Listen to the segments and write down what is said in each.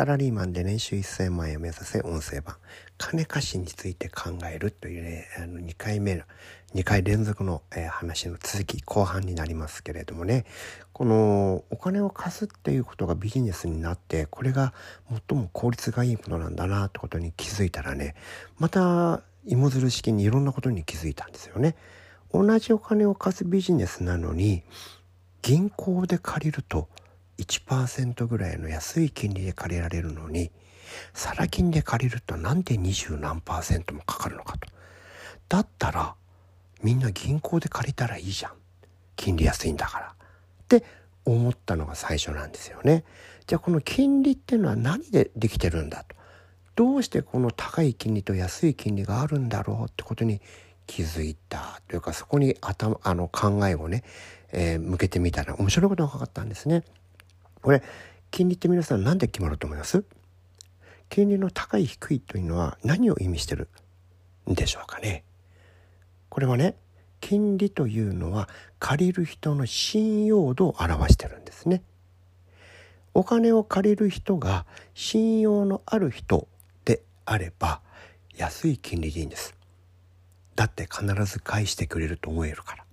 サラリーマンで年収1000万円を目指せ音声版金貸しについて考えるというねあの2回目の2回連続の、えー、話の続き後半になりますけれどもねこのお金を貸すっていうことがビジネスになってこれが最も効率がいいものなんだなってことに気づいたらねまた芋づる式にいろんなことに気づいたんですよね。同じお金を貸すビジネスなのに銀行で借りると1%ぐらいの安い金利で借りられるのにサラ金で借りるとなんで二十何パーセントもかかるのかと。だったらみんな銀行で借りたらいいじゃん。金利安いんだから。って思ったのが最初なんですよね。じゃあこの金利っていうのは何でできてるんだと。どうしてこの高い金利と安い金利があるんだろうってことに気づいたというかそこに頭あの考えをね、えー、向けてみたら面白いことが分かったんですね。これ金利って皆さん何で決まると思います？金利の高い低いというのは何を意味してるんでしょうかね？これはね金利というのは借りる人の信用度を表してるんですね。お金を借りる人が信用のある人であれば安い金利でいいんです。だって必ず返してくれると思えるから。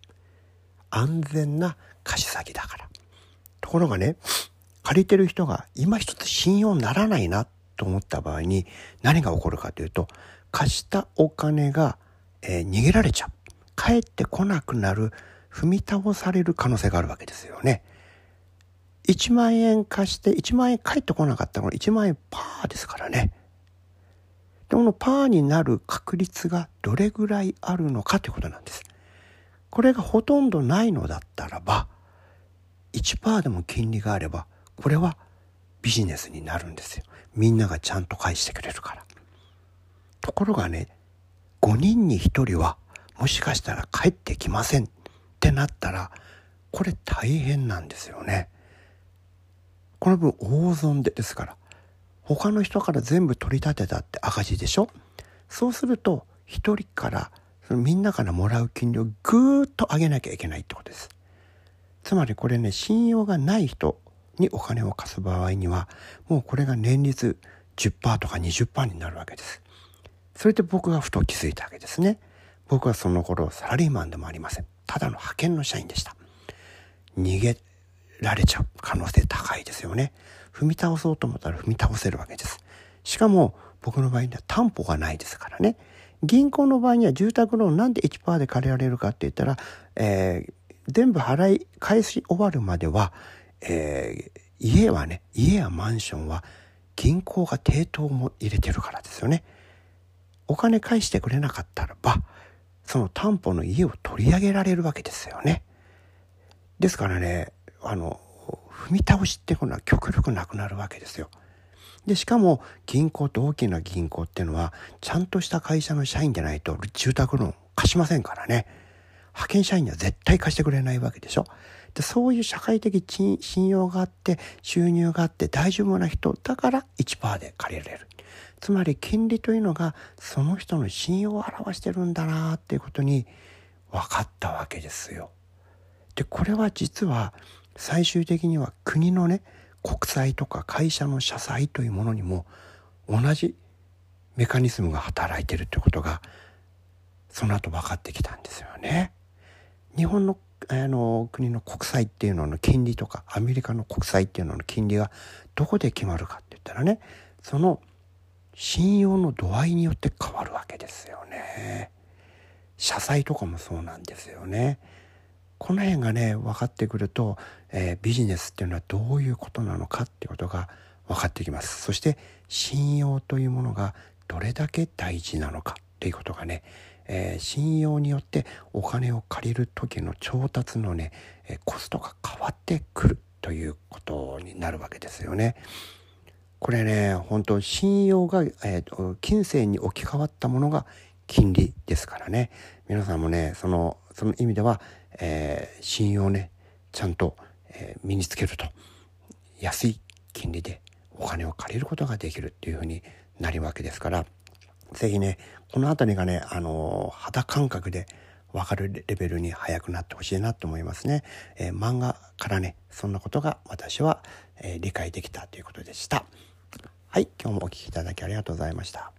安全な貸し先だから。ところがね借りてる人が今一つ信用ならないなと思った場合に何が起こるかというと貸したお金が、えー、逃げられちゃう帰ってこなくなる踏み倒される可能性があるわけですよね。1万円貸して1万円返ってこなかったの1万円パーですからね。でこのパーになる確率がどれぐらいあるのかということなんです。これがほとんどないのだったらば1%でも金利があればこれはビジネスになるんですよ。みんながちゃんと返してくれるから。ところがね5人に1人はもしかしたら帰ってきませんってなったらこれ大変なんですよね。この分大損でですから他の人から全部取り立てたって赤字でしょ？そうすると1人からそのみんなからもらう金利をぐーっと上げなきゃいけないってことです。つまりこれね信用がない人にお金を貸す場合にはもうこれが年率10%とか20%になるわけです。それで僕がふと気づいたわけですね。僕はその頃サラリーマンでもありません。ただの派遣の社員でした。逃げられちゃう可能性高いですよね。踏み倒そうと思ったら踏み倒せるわけです。しかも僕の場合には担保がないですからね。銀行の場合には住宅ローンなんで1%で借りられるかって言ったら、えー、全部払い返し終わるまではえー、家はね家やマンションは銀行が抵当も入れてるからですよね。お金返してくれなかったらばその担保の家を取り上げられるわけですよね。ですからねあの踏み倒しっていうのは極力なくなるわけですよ。でしかも銀行って大きな銀行っていうのはちゃんとした会社の社員でないと住宅ローン貸しませんからね派遣社員には絶対貸してくれないわけでしょ？でそういう社会的信用があって収入があって大丈夫な人だから1%で借りられる。つまり金利というのがその人の信用を表してるんだなっていうことに分かったわけですよ。でこれは実は最終的には国のね国債とか会社の社債というものにも同じメカニズムが働いてるってことがその後分かってきたんですよね。日本のあの国の国債っていうのの金利とかアメリカの国債っていうのの金利はどこで決まるかって言ったらねその信用の度合いによって変わるわけですよね。社債とかもそうなんですよね。この辺がね分かってくると、えー、ビジネスっていうのはどういうことなのかっていうことが分かってきます。そして信用というものがどれだけ大事なのかっていうことがねえー、信用によってお金を借りる時の調達のね、えコストが変わってくるということになるわけですよね。これね本当信用が、えーと、金銭に置き換わったものが金利ですからね。皆さんもねそのその意味では、えー、信用ねちゃんと、えー、身につけると。安い金利でお金を借りることができるっていうふうになるわけですから。ぜひねこの辺りがねあの肌感覚で分かるレベルに早くなってほしいなと思いますね、えー、漫画からねそんなことが私は、えー、理解できたということでしたはい、今日もお聴きいただきありがとうございました。